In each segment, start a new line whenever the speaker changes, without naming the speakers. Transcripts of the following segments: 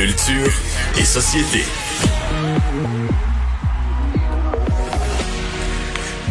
Culture et société.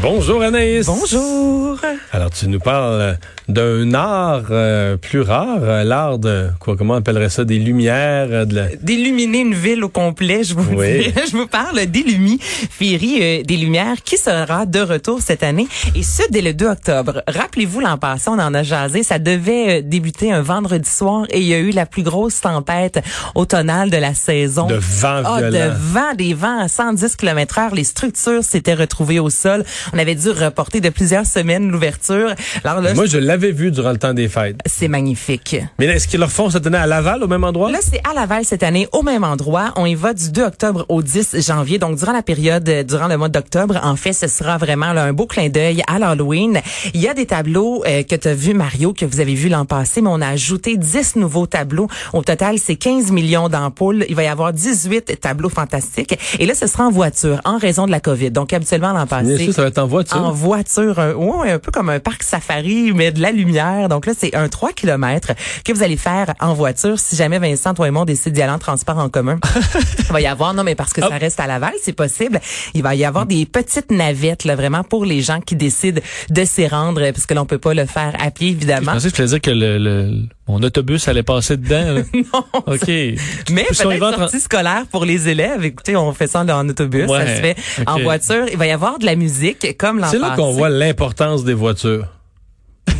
Bonjour Anaïs.
Bonjour.
Alors tu nous parles d'un art euh, plus rare, euh, l'art de quoi comment on appellerait ça des lumières euh, de la...
D'illuminer une ville au complet, je vous
Oui.
dirais. Je vous parle d'Illumi, Féerie euh, des Lumières, qui sera de retour cette année, et ce, dès le 2 octobre. Rappelez-vous, l'an passé, on en a jasé, ça devait euh, débuter un vendredi soir, et il y a eu la plus grosse tempête automnale de la saison.
de vent
Ah,
violent.
de vent, des vents à 110 km heure. Les structures s'étaient retrouvées au sol. On avait dû reporter de plusieurs semaines l'ouverture. Alors là,
Moi je l'avais vu durant le temps des fêtes?
c'est magnifique.
Mais est-ce qu'ils le refont cette année à Laval au même endroit?
Là, c'est à Laval cette année, au même endroit. On y va du 2 octobre au 10 janvier. Donc, durant la période, euh, durant le mois d'octobre, en fait, ce sera vraiment là, un beau clin d'œil à l'Halloween. Il y a des tableaux euh, que tu as vu, Mario, que vous avez vu l'an passé, mais on a ajouté 10 nouveaux tableaux. Au total, c'est 15 millions d'ampoules. Il va y avoir 18 tableaux fantastiques. Et là, ce sera en voiture, en raison de la COVID. Donc, habituellement, l'an
Bien
passé...
sûr, ça va être en voiture.
En voiture, un, ouais, un peu comme un parc safari, mais de la lumière. Donc là, c'est un 3 km que vous allez faire en voiture. Si jamais Vincent, toi et moi, on décide d'y aller en transport en commun, il va y avoir, non, mais parce que ça reste à Laval, c'est possible. Il va y avoir des petites navettes, là, vraiment pour les gens qui décident de s'y rendre, parce que l'on peut pas le faire à pied,
Je
évidemment.
pensais que dire que le, le- mon autobus allait passer dedans. là.
Non,
OK.
Mais peut-être sortie scolaire pour les élèves. Écoutez, on fait ça en autobus, ça
Ouais,
se fait en voiture. Il va y avoir de la musique, comme l'an
C'est là qu'on voit l'importance des voitures.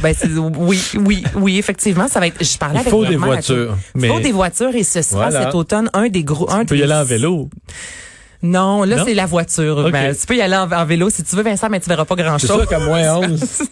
Ben, oui, oui, oui, effectivement, ça va être. Je parlais
Il
avec
faut des voitures.
Il
Mais-
faut des voitures et ce sera
Voilà.
cet automne un des gros. Un
Tu peux y aller en vélo.
Non, là c'est la voiture. Ben, tu peux y aller en, en vélo si tu veux, Vincent, mais tu verras pas grand
C'est
chose.
sûr qu'à moins 11.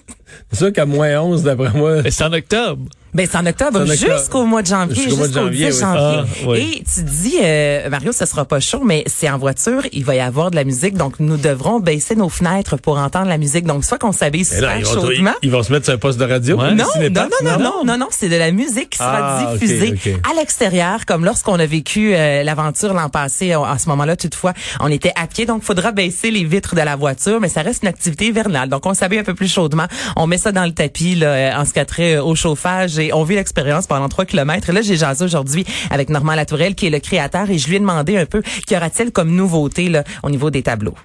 C'est sûr qu'à moins 11, d'après moi.
Mais c'est en octobre.
Ben, c'est en octobre,
octobre.
jusqu'au mois de janvier,
Jusqu'au
jusqu'au
mois de janvier,
10
oui.
janvier.
Ah, oui.
Et tu dis, euh, Mario, ce sera pas chaud, mais c'est en voiture, il va y avoir de la musique, donc nous devrons baisser nos fenêtres pour entendre la musique. Donc, soit qu'on s'habille super
ils, vont,
chaudement.
ils vont se mettre sur un poste de radio.
Ouais.
Non, non, non, non, non, non, non, c'est de la musique qui sera
Ah,
diffusée à l'extérieur, comme lorsqu'on a vécu euh, l'aventure l'an passé. À à ce moment-là, toutefois, on était à pied, donc faudra baisser les vitres de la voiture, mais ça reste une activité hivernale. Donc, on s'habille un peu plus chaudement, on met ça dans le tapis là, en ce qui a trait euh, au chauffage et on vit l'expérience pendant trois kilomètres. Là, j'ai jasé aujourd'hui avec Normand Latourelle, qui est le créateur, et je lui ai demandé un peu qu'y aura-t-il comme nouveauté là, au niveau des tableaux?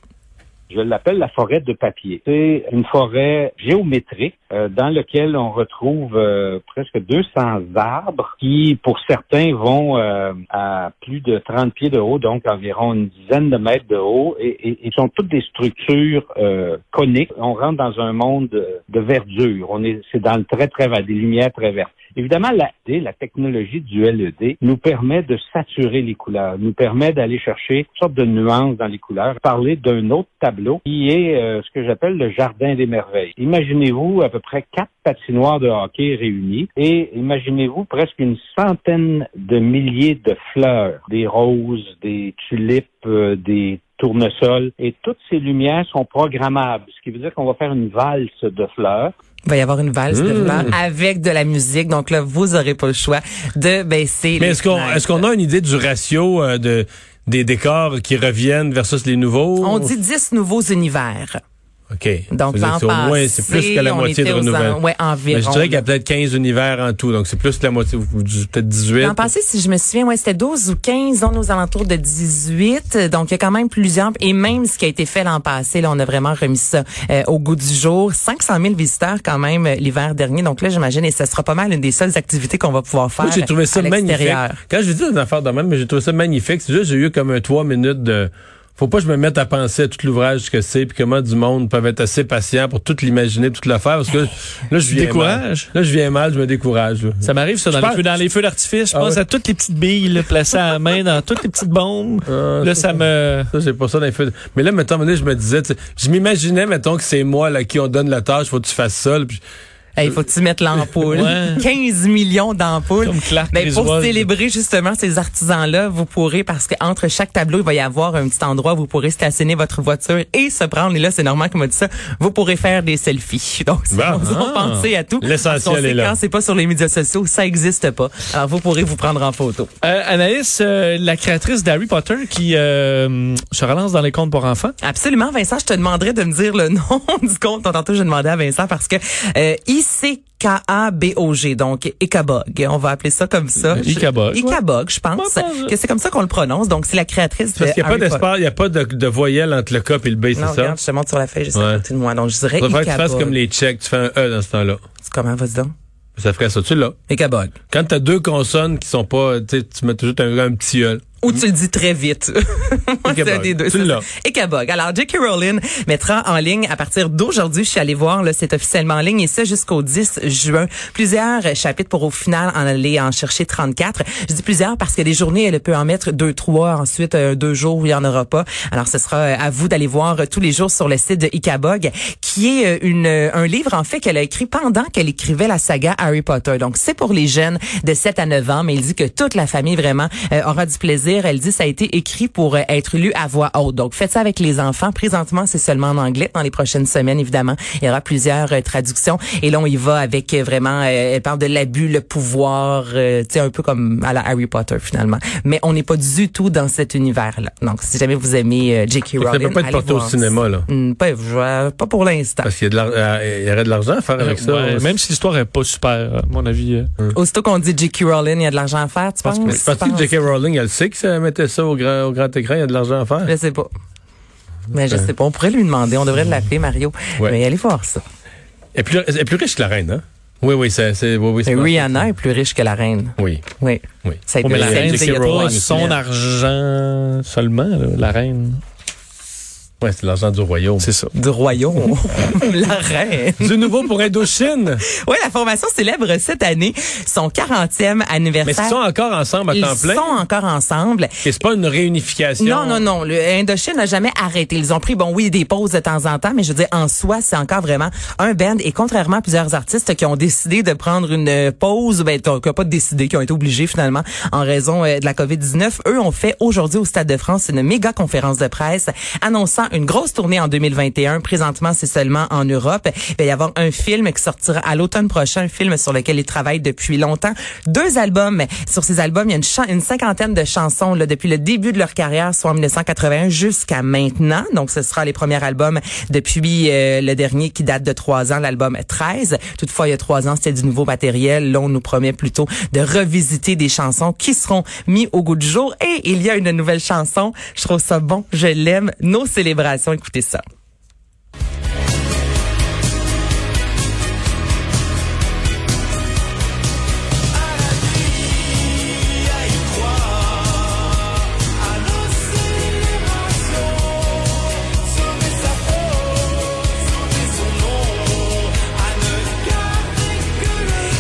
Je l'appelle la forêt de papier. C'est une forêt géométrique euh, dans laquelle on retrouve euh, presque 200 arbres qui, pour certains, vont euh, à plus de 30 pieds de haut, donc environ une dizaine de mètres de haut, et, et, et sont toutes des structures euh, coniques. On rentre dans un monde de, verdure. On est, c'est dans le très très vert, des lumières très vertes. Évidemment, la, la technologie du LED nous permet de saturer les couleurs, nous permet d'aller chercher une sorte de nuances dans les couleurs. Parler d'un autre tableau qui est euh, ce que j'appelle le jardin des merveilles. Imaginez-vous à peu près quatre patinoires de hockey réunies et imaginez-vous presque une centaine de milliers de fleurs, des roses, des tulipes, euh, des tournesols et toutes ces lumières sont programmables, ce qui veut dire qu'on va faire une valse de fleurs
Il va y avoir une valse de
Mmh.
fleurs avec de la musique. Donc là, vous aurez pas le choix de baisser
Mais qu'on est-ce qu'on a une idée du ratio euh, de des décors qui reviennent versus les nouveaux?
On dit 10 nouveaux univers.
OK.
Donc,
Ça
l'an
c'est au moins, c'est plus
passé,
que la moitié de renouvellement.
environ,
Mais je dirais qu'il y a peut-être 15 univers en tout, donc c'est plus que la moitié, peut-être 18.
L'an passé, si je me souviens, ouais, c'était 12 ou 15, on est aux alentours de 18. Donc, il y a quand même plusieurs. Et même ce qui a été fait l'an passé, là, on a vraiment remis ça euh, au goût du jour. 500 000 visiteurs quand même euh, l'hiver dernier. Donc là, j'imagine, et ce sera pas mal une des seules activités qu'on va pouvoir faire
Moi, j'ai trouvé ça
à
magnifique. Quand je dis une affaire de même, mais j'ai trouvé ça magnifique. C'est juste, j'ai eu comme un trois minutes de, faut pas que je me mette à penser à tout l'ouvrage que c'est, puis comment du monde peuvent être assez patient pour tout l'imaginer, tout le faire, parce que là, je viens
Décourage?
mal. Là, je viens mal, je me décourage. là.
Ça m'arrive, ça, dans,
Je
les feux, dans les feux d'artifice. Je
Ah
pense
ouais.
à toutes les petites billes là, placées à la main dans toutes les petites bombes.
Ah,
là, ça me...
Ça, j'ai pas ça dans les feux. Mais là, mettons, je me disais, je m'imaginais, mettons, que c'est moi, là, à qui on donne la tâche, faut que tu fasses ça, là, puis
Il faut que tu mettes l'ampoule.
Ouais.
15 millions d'ampoules. Mais pour
Griswold.
célébrer justement ces artisans-là, vous pourrez, parce qu'entre chaque tableau, il va y avoir un petit endroit où vous pourrez stationner votre voiture et se prendre. Et là, c'est normal qu'on m'a dit ça. Vous pourrez faire des selfies. Donc, si
Bon.
on
Ah.
penser à tout.
L'essentiel est là.
Quand c'est pas sur les médias sociaux, ça existe pas. Alors, vous pourrez vous prendre en photo.
Euh, Anaïs, euh, la créatrice d'Harry Potter qui euh, se relance dans les contes pour enfants.
Absolument, Vincent. Je te demanderais de me dire le nom du compte. Tantôt, je demandais à Vincent parce que euh, il I-C-K-A-B-O-G, donc Ikabog. On va appeler ça comme ça.
Ikabog,
Je- Ikabog, je pense que c'est comme ça qu'on le prononce. Donc, c'est la créatrice
Parce qu'il n'y a pas d'espace, il n'y a pas de, de voyelle entre le K et le B, c'est ça?
regarde, je te montre sur la feuille, je sais
Ouais.
à côté de moi. Donc, je dirais
Ça devrait que tu fasses
Ikabog.
comme les Tchèques, tu fais un E dans ce temps-là.
C'est comment, vas-y donc?
Ça ferait ça, tu l'as.
Ikabog.
Quand t'as deux consonnes qui sont pas, tu mets toujours un, un petit E.
Ou tu le dis très vite. Moi, c'est des deux. Ça. Ikabog. Alors, J.K. Rowling mettra en ligne à partir d'aujourd'hui, je suis allée voir, là, c'est officiellement en ligne, et ça jusqu'au 10 juin. Plusieurs chapitres pour au final en aller en chercher 34. Je dis plusieurs parce que les journées, elle peut en mettre deux, trois, ensuite euh, deux jours où il y en aura pas. Alors, ce sera euh, à vous d'aller voir euh, tous les jours sur le site de Ikabog, qui est euh, une, un livre, en fait, qu'elle a écrit pendant qu'elle écrivait la saga Harry Potter. Donc, c'est pour les jeunes de 7 à 9 ans, mais il dit que toute la famille, vraiment, euh, aura du plaisir. Elle dit ça a été écrit pour euh, être lu à voix haute. Donc, faites ça avec les enfants. Présentement, c'est seulement en anglais. Dans les prochaines semaines, évidemment, il y aura plusieurs euh, traductions. Et là, on y va avec euh, vraiment, euh, elle parle de l'abus, le pouvoir, euh, tu sais, un peu comme à la Harry Potter, finalement. Mais on n'est pas du tout dans cet univers-là. Donc, si jamais vous aimez euh, J.K.
Ça
Rowling,
peut pas être porté au cinéma, là.
Hmm, pas, pour l'instant.
Parce qu'il y, euh, aurait de l'argent à faire avec ça.
Ouais, même si l'histoire est pas super, à mon avis. euh.
Aussitôt qu'on dit J.K. Rowling, il y a de l'argent à faire, tu penses?
Pense que J.K. Rowling, elle sait que ça mettait ça au grand, au grand écran, il y a de l'argent à faire.
Je sais pas. Mais je sais pas. On pourrait lui demander. On devrait l'appeler, Mario.
Ouais.
Mais allez voir ça.
Elle est plus, elle est plus riche que la reine, hein? Oui, oui, c'est, c'est, oui, c'est
Rihanna est plus riche que la reine.
Oui,
Oui.
oui.
Ça a
Oh,
été
mais la reine,
semaines.
son argent seulement, là, la reine.
Ouais, c'est l'argent du royaume.
C'est ça.
Du royaume. la reine.
Du nouveau pour Indochine.
Oui, la formation célèbre cette année son 40e
Mais
anniversaire.
ils sont encore ensemble à
Ils
temps plein?
sont encore ensemble.
Et c'est pas une réunification?
Non, non, non. Le Indochine n'a jamais arrêté. Ils ont pris, bon, oui, des pauses de temps en temps, mais je veux dire, en soi, c'est encore vraiment un band. Et contrairement à plusieurs artistes qui ont décidé de prendre une pause, ben, qui n'ont pas décidé, qui ont été obligés finalement en raison euh, de la COVID-19, eux ont fait aujourd'hui au Stade de France une méga conférence de presse annonçant une grosse tournée en 2021. Présentement, c'est seulement en Europe. Il va y avoir un film qui sortira à l'automne prochain, un film sur lequel ils travaillent depuis longtemps. Deux albums. Sur ces albums, il y a une, cinquantaine de chansons là, depuis le début de leur carrière, soit en 1981 jusqu'à maintenant. Donc, ce sera les premiers albums depuis euh, le dernier qui date de trois ans, l'album 13. Toutefois, il y a trois ans, c'était du nouveau matériel. Là, on nous promet plutôt de revisiter des chansons qui seront mis au goût du jour. Et il y a une nouvelle chanson. Je trouve ça bon. Je l'aime. Nos célébrations. Écoutez ça.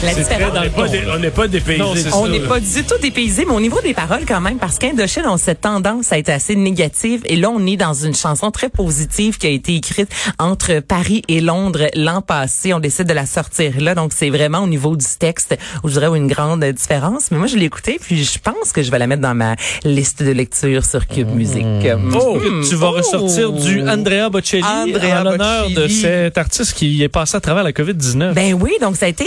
La
très
On n'est pas, on n'est pas dépaysé.
On n'est du tout dépaysé, mais au niveau des paroles quand même, parce qu'Indochine ont cette tendance à être assez négative. Et là, on est dans une chanson très positive qui a été écrite entre Paris et Londres l'an passé. On décide de la sortir là, donc c'est vraiment au niveau du texte où je dirais une grande différence. Mais moi, je l'ai écoutée, puis je pense que je vais la mettre dans ma liste de lecture sur Cube Music.
Oh!
Hmm.
Tu vas
Oh!
ressortir du Andrea Bocelli
Andrea
en l'honneur de cet artiste qui est passé à travers la COVID-19.
Ben oui, donc ça a été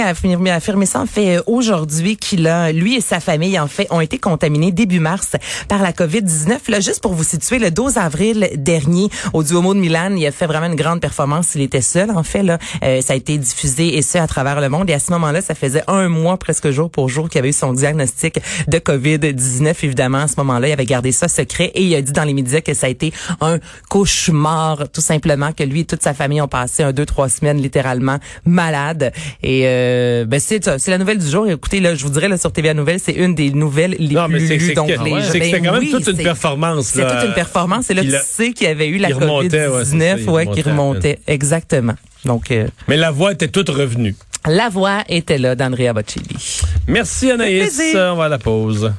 confirmé, affirmé, affirmé ça en fait euh, aujourd'hui qu'il a, lui et sa famille en fait ont été contaminés début mars par la COVID-19. Là, juste pour vous situer, le 12 avril dernier au Duomo de Milan, il a fait vraiment une grande performance. Il était seul en fait là, Euh, ça a été diffusé et ce à travers le monde. Et à ce moment-là, ça faisait un mois presque jour pour jour qu'il avait eu son diagnostic de COVID-19. Évidemment, à ce moment-là, il avait gardé ça secret et il a dit dans les médias que ça a été un cauchemar, tout simplement, que lui et toute sa famille ont passé un deux trois semaines littéralement malades. Et euh, ben c'est la nouvelle du jour. Écoutez, là, je vous dirais là sur TVA Nouvelles, c'est une des nouvelles les
Non,
plus lues.
c'est
Donc les
c'est que c'était
ben
quand même
oui,
toute une performance.
C'est toute une performance. Et là, tu
a-
sais qu'il y avait eu la
il remontait, ouais, c'est ça,
COVID-19,
il
ouais, qui
remontait.
Exactement. Donc, euh,
Mais la voix était toute revenue.
la voix était là d'Andrea Bocelli.
Merci Anaïs. On va à la pause.